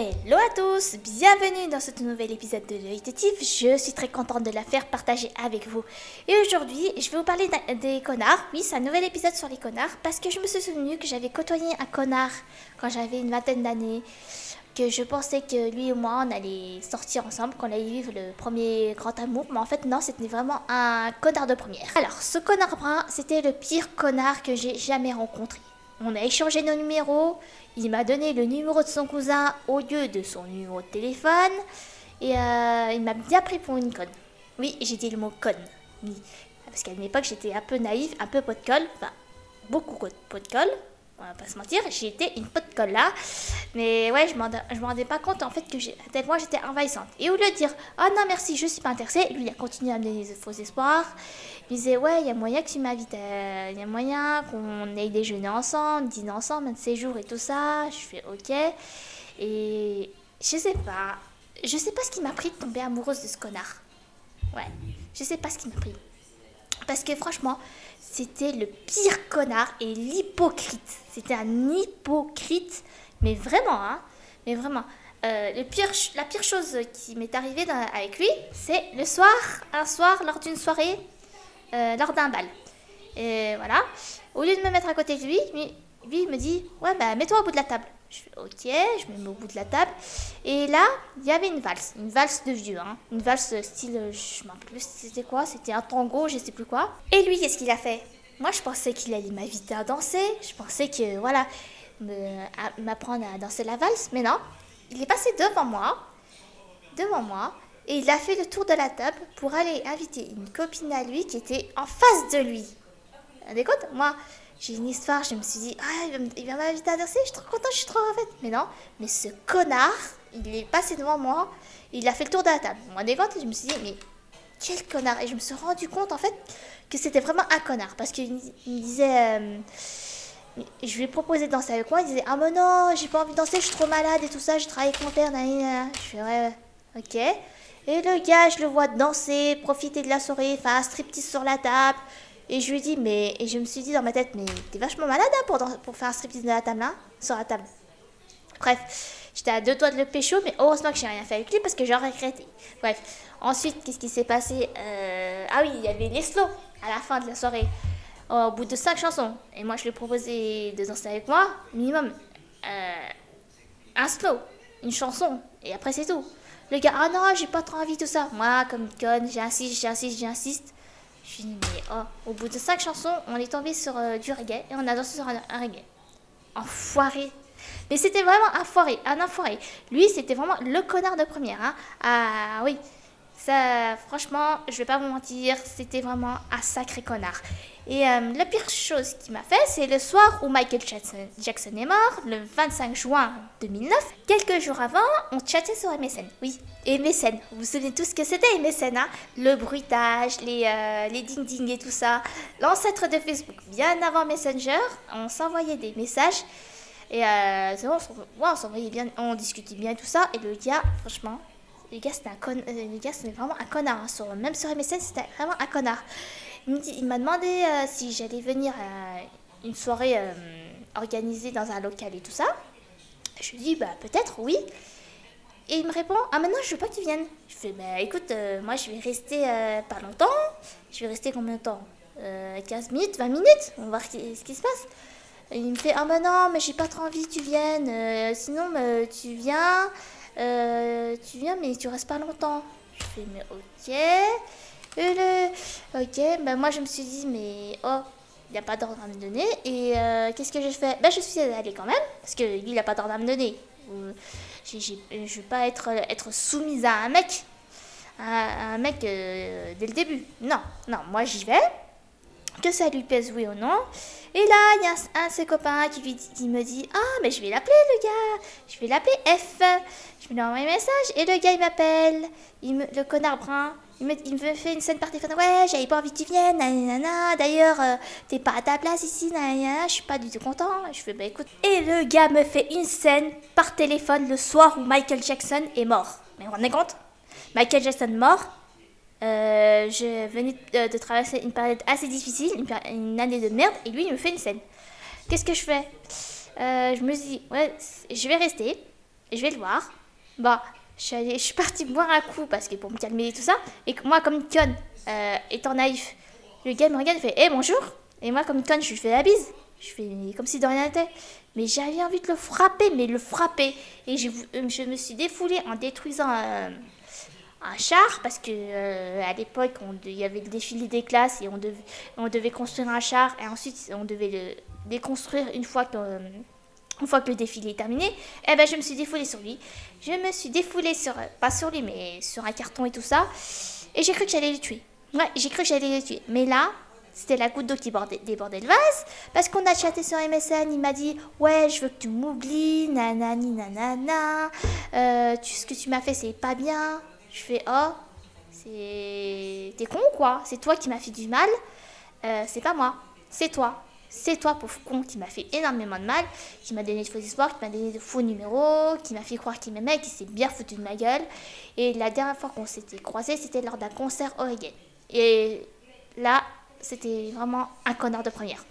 Hello à tous, bienvenue dans ce nouvel épisode de l'œil Je suis très contente de la faire partager avec vous. Et aujourd'hui, je vais vous parler des connards. Oui, c'est un nouvel épisode sur les connards parce que je me suis souvenu que j'avais côtoyé un connard quand j'avais une vingtaine d'années. Que je pensais que lui et moi, on allait sortir ensemble, qu'on allait vivre le premier grand amour. Mais en fait, non, c'était vraiment un connard de première. Alors, ce connard brun, c'était le pire connard que j'ai jamais rencontré. On a échangé nos numéros. Il m'a donné le numéro de son cousin au lieu de son numéro de téléphone. Et euh, il m'a bien pris pour une conne. Oui, j'ai dit le mot conne. Parce qu'à une époque, j'étais un peu naïve, un peu pot de colle. Enfin, beaucoup pot de colle on va pas se mentir, j'étais une pote colle là. Mais ouais, je me rendais pas compte en fait que moi j'étais envahissante. Et au lieu de dire oh non merci, je suis pas intéressée, lui il a continué à me donner des faux espoirs. Il disait ouais, il y a moyen que tu m'invites, il y a moyen qu'on aille déjeuner ensemble, dîner ensemble, un de ces jours et tout ça. Je fais ok. Et je sais pas, je sais pas ce qui m'a pris de tomber amoureuse de ce connard. Ouais, je sais pas ce qui m'a pris. Parce que franchement, c'était le pire connard et l'hypocrite. C'était un hypocrite, mais vraiment, hein, mais vraiment. Euh, la pire chose qui m'est arrivée avec lui, c'est le soir, un soir, lors d'une soirée, euh, lors d'un bal. Et voilà, au lieu de me mettre à côté de lui, lui, lui me dit Ouais, bah mets-toi au bout de la table. Je fais ok, je me mets au bout de la table. Et là, il y avait une valse, une valse de vieux, hein. une valse style, je me rappelle plus c'était quoi, c'était un tango, je sais plus quoi. Et lui, qu'est-ce qu'il a fait? Moi, je pensais qu'il allait m'inviter à danser, je pensais que, voilà, m'apprendre à danser la valse, mais non. Il est passé devant moi, devant moi, et il a fait le tour de la table pour aller inviter une copine à lui qui était en face de lui. Écoute, moi, j'ai une histoire, je me suis dit, ah, il va m'inviter à danser, je suis trop contente, je suis trop en Mais non, mais ce connard, il est passé devant moi, il a fait le tour de la table. Moi, des je me suis dit, mais quel connard Et je me suis rendu compte, en fait, que c'était vraiment un connard. Parce qu'il me disait, euh, je lui ai proposé de danser avec moi, il disait, ah, mais non, j'ai pas envie de danser, je suis trop malade et tout ça, je travaille avec mon père, Je fais, ouais, ok. Et le gars, je le vois danser, profiter de la soirée, faire un striptease sur la table. Et je lui dis, mais. Et je me suis dit dans ma tête, mais t'es vachement malade hein, pour, pour faire un striptease de la table là, sur la table. Bref, j'étais à deux doigts de le pécho, mais heureusement que j'ai rien fait avec lui parce que j'aurais regretté. Bref, ensuite, qu'est-ce qui s'est passé euh, Ah oui, il y avait les slow à la fin de la soirée. au bout de cinq chansons. Et moi, je lui ai proposé de danser avec moi, minimum. Euh, un slow, une chanson, et après c'est tout. Le gars, ah non, j'ai pas trop envie, tout ça. Moi, comme conne, j'insiste, j'insiste, j'insiste. Je dis, mais oh, au bout de cinq chansons, on est tombé sur euh, du reggae et on a dansé sur un, reggae. Enfoiré. Mais c'était vraiment un foiré, un enfoiré. Lui, c'était vraiment le connard de première. Hein. Ah oui, ça, franchement, je vais pas vous mentir, c'était vraiment un sacré connard. Et euh, la pire chose qu'il m'a fait, c'est le soir où Michael Jackson, est mort, le 25 juin 2009. Quelques jours avant, on chattait sur MSN. Oui, MSN. Vous vous souvenez tous ce que c'était MSN, hein Le bruitage, les, euh, les ding-ding et tout ça. L'ancêtre de Facebook. Bien avant Messenger, on s'envoyait des messages. Et euh, on s'envoyait bien, on discutait bien et tout ça. Et le gars, franchement, le gars, c'était un con... Euh, vraiment un connard. Hein. Sur... Même sur MSN, c'était vraiment un connard. Il m'a demandé euh, si j'allais venir à une soirée euh, organisée dans un local et tout ça. Je lui dis, bah peut-être, oui. Et il me répond, ah maintenant je veux pas que tu viennes. Je fais, bah écoute, moi je vais rester pas longtemps. Je vais rester combien de temps? 15 minutes, 20 minutes On va voir ce qui se passe. il me fait, ah bah non, mais j'ai pas trop envie que tu viennes. sinon, tu viens. Euh, tu viens, mais tu restes pas longtemps. Je fais, mais ok. Le... Ok, ben moi je me suis dit, mais oh, il n'y a pas d'ordre à me donner. Et euh, qu'est-ce que j'ai fait? Ben je suis allée quand même, parce que lui, il n'a pas d'ordre à me donner. Euh, je ne veux pas être, être soumise à un mec, un mec dès le début. Non, non, moi j'y vais que ça lui plaise oui ou non. Et là, il y a un, de ses copains qui, me dit Ah, mais je vais l'appeler le gars, je vais l'appeler F. Je lui envoie un message et le gars il m'appelle, le connard brun. Il me, fait une scène par téléphone. Ouais, j'avais pas envie que tu viennes. D'ailleurs, euh, t'es pas à ta place ici. Je suis pas du tout content. Je fais bah écoute. Et le gars me fait une scène par téléphone le soir où Michael Jackson est mort. Mais on est compte? Michael Jackson mort. Euh, je venais de, traverser une période assez difficile, une, année de merde, et lui, il me fait une scène. Qu'est-ce que je fais? Euh, Je me dis, ouais, je vais rester. je vais le voir. Bah, je suis, allée, je suis partie boire un coup parce que pour me calmer et tout ça. Et moi, comme une conne, euh, étant naïf, le gars me regarde et fait Hé, bonjour Et moi, comme une conne, je lui fais la bise. Je fais comme si de rien n'était. Mais j'avais envie de le frapper, mais le frapper. Et je, euh, je me suis défoulée en détruisant un, char parce que euh, à l'époque il y avait le défilé des classes et on devait, on devait construire un char et ensuite on devait le déconstruire une fois que le défilé est terminé, eh ben je me suis défoulée sur lui. Je me suis défoulée sur, pas sur lui, mais sur un carton et tout ça. Et j'ai cru que j'allais le tuer. Ouais, j'ai cru que j'allais le tuer. Mais là, c'était la goutte d'eau qui débordait le vase. Parce qu'on a chatté sur MSN, il m'a dit Ouais, je veux que tu m'oublies, nanani nanana. Euh, tu, ce que tu m'as fait, c'est pas bien. Je fais Oh, c'est. T'es con quoi? C'est toi qui m'as fait du mal? Euh, c'est pas moi, c'est toi. C'est toi, pauvre con, qui m'a fait énormément de mal, qui m'a donné de faux espoirs, qui m'a donné de faux numéros, qui m'a fait croire qu'il m'aimait, qui s'est bien foutu de ma gueule. Et la dernière fois qu'on s'était croisés, c'était lors d'un concert Oregon. Et là, c'était vraiment un connard de première.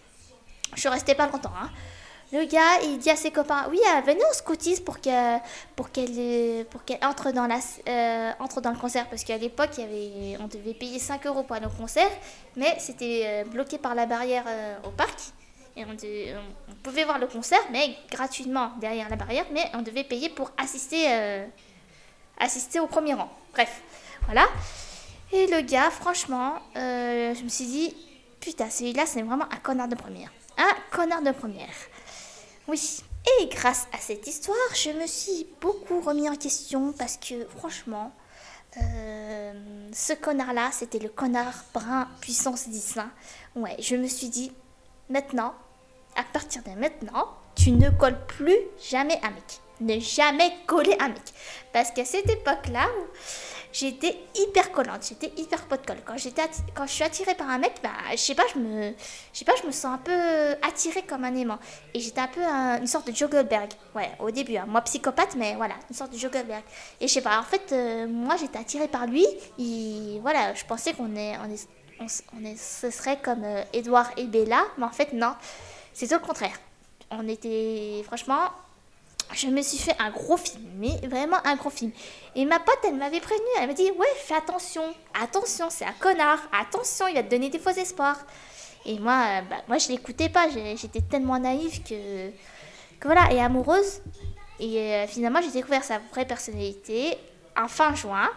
Je restée pas longtemps. Hein. Le gars, il dit à ses copains, oui, euh, venez, on pour qu'elle pour qu'elle pour qu'elle entre dans la euh, entre dans le concert parce qu'à l'époque, on devait payer 5 euros pour aller au concert, mais c'était euh, bloqué par la barrière au parc et on, on, pouvait voir le concert, mais gratuitement derrière la barrière, mais on devait payer pour assister assister au premier rang. Bref, voilà. Et le gars, franchement, je me suis dit, putain, celui-là, c'est vraiment un connard de première. Un connard de première. Oui. Et grâce à cette histoire, je me suis beaucoup remis en question parce que franchement, euh, ce connard-là, c'était le connard brun puissance 10. Hein. Ouais, je me suis dit, maintenant, à partir de maintenant, tu ne colles plus jamais un mec. Ne jamais coller un mec. Parce qu'à cette époque-là, j'étais hyper collante, j'étais hyper pot de colle. Quand, quand je suis attirée par un mec, bah, je sais pas, je me, sais pas, je me sens un peu attirée comme un aimant. Et j'étais un peu une sorte de Jogelberg. Ouais, au début, hein. moi psychopathe, mais voilà, une sorte de Jogelberg. Et je sais pas, en fait, euh, moi j'étais attirée par lui. Et voilà, je pensais qu'on est, on est, on, est, ce serait comme euh, Edouard et Bella, mais en fait, non, c'est tout le contraire. On était, franchement, je me suis fait un gros film, mais vraiment un gros film. Et ma pote, elle m'avait prévenu, elle m'a dit Ouais, fais attention, attention, c'est un connard, attention, il va te donner des faux espoirs. Et moi, euh, bah, moi je l'écoutais pas, j'étais tellement naïve que, que voilà, et amoureuse. Et euh, finalement, j'ai découvert sa vraie personnalité en fin juin,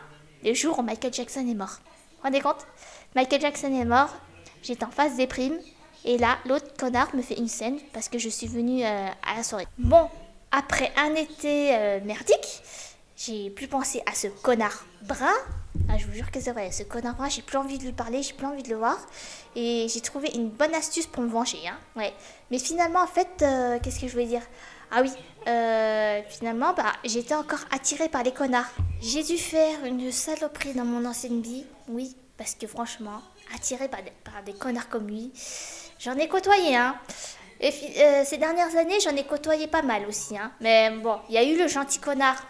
le jour où Michael Jackson est mort. Vous vous rendez compte? Michael Jackson est mort, j'étais en phase déprime, et là, l'autre connard me fait une scène parce que je suis venue euh, à la soirée. Bon, après un été euh, merdique, j'ai plus pensé à ce connard brun. Ah, je vous jure que c'est vrai, ce connard brun, j'ai plus envie de lui parler, j'ai plus envie de le voir. Et j'ai trouvé une bonne astuce pour me venger. Hein. Ouais. Mais finalement, en fait, euh, qu'est-ce que je voulais dire? Ah oui, euh, finalement, bah, j'étais encore attirée par les connards. J'ai dû faire une saloperie dans mon ancienne vie. Oui, parce que franchement, attirée par des connards comme lui, j'en ai côtoyé, hein. Et euh, ces dernières années, j'en ai côtoyé pas mal aussi. Hein. Mais bon, il y a eu le gentil connard.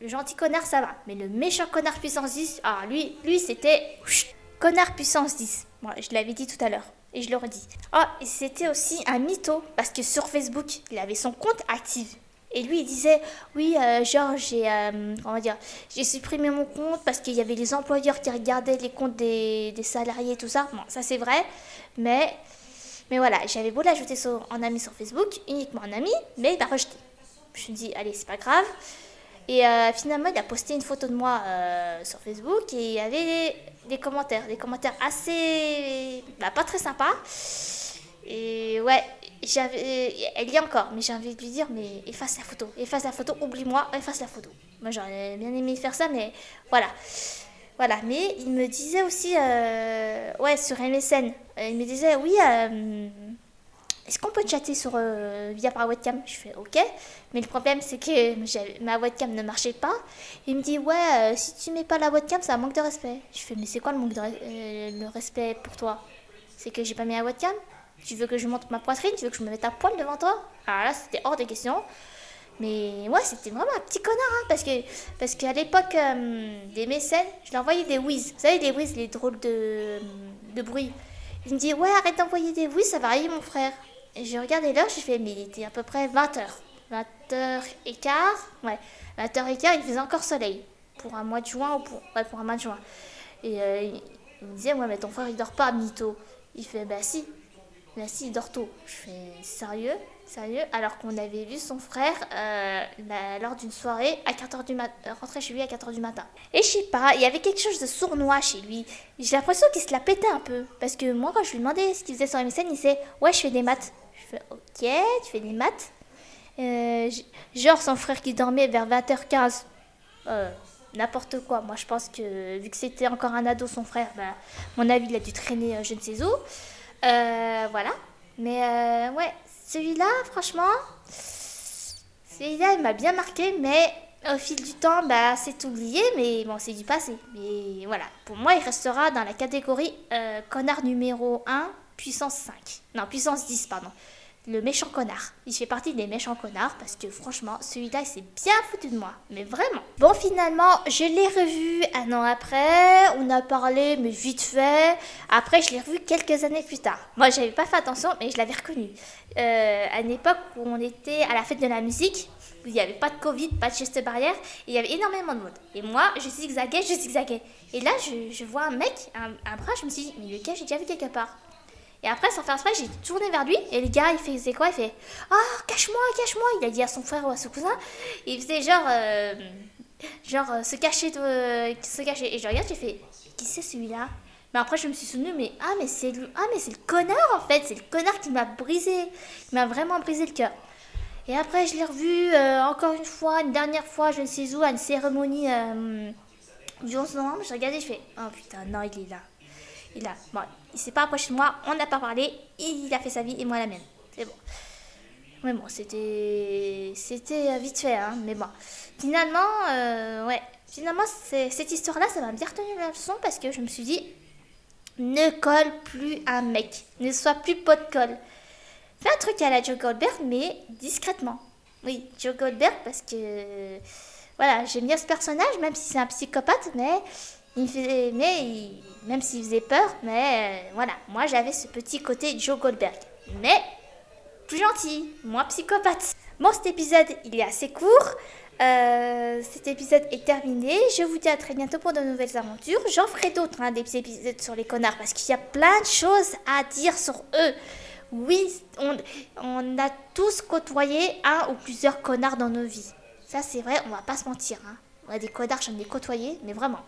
Le gentil connard, ça va. Mais le méchant connard puissance 10, ah, lui, lui c'était connard puissance 10. Bon, je l'avais dit tout à l'heure. Et je le redis. Ah, et c'était aussi un mytho. Parce que sur Facebook, il avait son compte actif. Et lui, il disait, oui, euh, genre, j'ai, euh, dire, j'ai supprimé mon compte parce qu'il y avait les employeurs qui regardaient les comptes des, des salariés, tout ça. Bon, ça c'est vrai, mais mais voilà, j'avais beau l'ajouter en ami sur Facebook, uniquement en ami, mais il m'a rejeté. Je me dit, allez, c'est pas grave. Et euh, finalement, il a posté une photo de moi euh, sur Facebook et il y avait des, commentaires, des commentaires assez. Bah, pas très sympas. Et ouais, elle y est encore, mais j'ai envie de lui dire, mais efface la photo, efface la photo, oublie-moi, efface la photo. Moi, j'aurais bien aimé faire ça, mais voilà. Voilà, mais il me disait aussi, euh, ouais, sur MSN, euh, il me disait, oui, euh, est-ce qu'on peut chatter sur, via par webcam? Je fais, ok, mais le problème c'est que ma webcam ne marchait pas. Il me dit, ouais, si tu mets pas la webcam, un manque de respect. Je fais, mais c'est quoi le manque de le respect pour toi? C'est que j'ai pas mis la webcam? Tu veux que je monte ma poitrine? Tu veux que je me mette à poil devant toi? Alors là, c'était hors de question. Mais moi, c'était vraiment un petit connard, hein, parce que parce qu'à l'époque euh, des mécènes, je leur envoyais des whiz. Vous savez, des whiz, les drôles de, de bruit. Il me dit, ouais, arrête d'envoyer des whiz, ça va rayer mon frère. Et je regardais l'heure, je fais, mais il était à peu près 20h. 20h15. Ouais, 20h15, il faisait encore soleil. Pour un mois de juin ou pour, ouais, pour un mois de juin. Et euh, il me disait, ouais, mais ton frère, il dort pas, Mito. Il fait, bah si. Bah si, il dort tôt. Je fais, sérieux? Sérieux Alors qu'on avait vu son frère euh, lors d'une soirée à 4h du matin, euh, rentrer chez lui à 4h du matin. Et je sais pas, il y avait quelque chose de sournois chez lui. J'ai l'impression qu'il se la pétait un peu. Parce que moi, quand je lui demandais ce qu'il faisait sur MSN, il disait Ouais, je fais des maths. Je fais Ok, tu fais des maths euh, Genre son frère qui dormait vers 20h15. N'importe quoi. Moi, je pense que vu que c'était encore un ado, son frère, bah, mon avis, il a dû traîner je ne sais où. voilà. Mais ouais, celui-là, franchement, celui-là, il m'a bien marqué, mais au fil du temps, bah, c'est oublié, mais bon, c'est du passé. Mais voilà, pour moi, il restera dans la catégorie euh, connard numéro 1, puissance 5. Non, puissance 10, pardon le méchant connard. Il fait partie des méchants connards parce que franchement, celui-là, il s'est bien foutu de moi. Mais vraiment. Bon, finalement, je l'ai revu un an après. On a parlé, mais vite fait. Après, je l'ai revu quelques années plus tard. Moi, j'avais pas fait attention, mais je l'avais reconnu. Euh, à une époque où on était à la fête de la musique, où il n'y avait pas de Covid, pas de geste barrière, il y avait énormément de monde. Et moi, je zigzaguais, je zigzaguais. Et là, je, vois un mec, un, un bras, je me suis dit, mais lequel j'ai déjà vu quelque part? Et après, sans faire exprès, j'ai tourné vers lui. Et le gars, il faisait quoi? Il fait Ah, oh, cache-moi, cache-moi Il a dit à son frère ou à son cousin. il faisait genre. Euh, genre, euh, se cacher. Euh, se cacher. Et je regarde, j'ai fait Qui c'est celui-là? Mais après, je me suis souvenu Mais ah, mais c'est lui. Ah, mais c'est le connard en fait. C'est le connard qui m'a brisé. Qui m'a vraiment brisé le cœur. Et après, je l'ai revu encore une fois, une dernière fois, je ne sais où, à une cérémonie du 11 novembre. Je regardais, je fais Oh putain, non, il est là. Il a. Bon, il s'est pas approché de moi, on n'a pas parlé, il a fait sa vie et moi la mienne. C'est bon. Mais bon, c'était. C'était vite fait, hein, mais bon. Finalement, euh, ouais. Finalement, cette histoire-là, ça m'a bien retenu la leçon parce que je me suis dit ne colle plus un mec, ne sois plus pot de colle. Fais un truc à la Joe Goldberg, mais discrètement. Oui, Joe Goldberg, parce que. Voilà, j'aime bien ce personnage, même si c'est un psychopathe, mais il faisait, mais même s'il faisait peur, mais euh, voilà, moi j'avais ce petit côté Joe Goldberg. Mais plus gentil, moins psychopathe. Bon, cet épisode, il est assez court. Euh, cet épisode est terminé. Je vous dis à très bientôt pour de nouvelles aventures. J'en ferai d'autres, hein, des épisodes sur les connards, parce qu'il y a plein de choses à dire sur eux. Oui, on, on a tous côtoyé un ou plusieurs connards dans nos vies. Ça, c'est vrai, on va pas se mentir. Hein. On a des connards, j'en ai côtoyé, mais vraiment.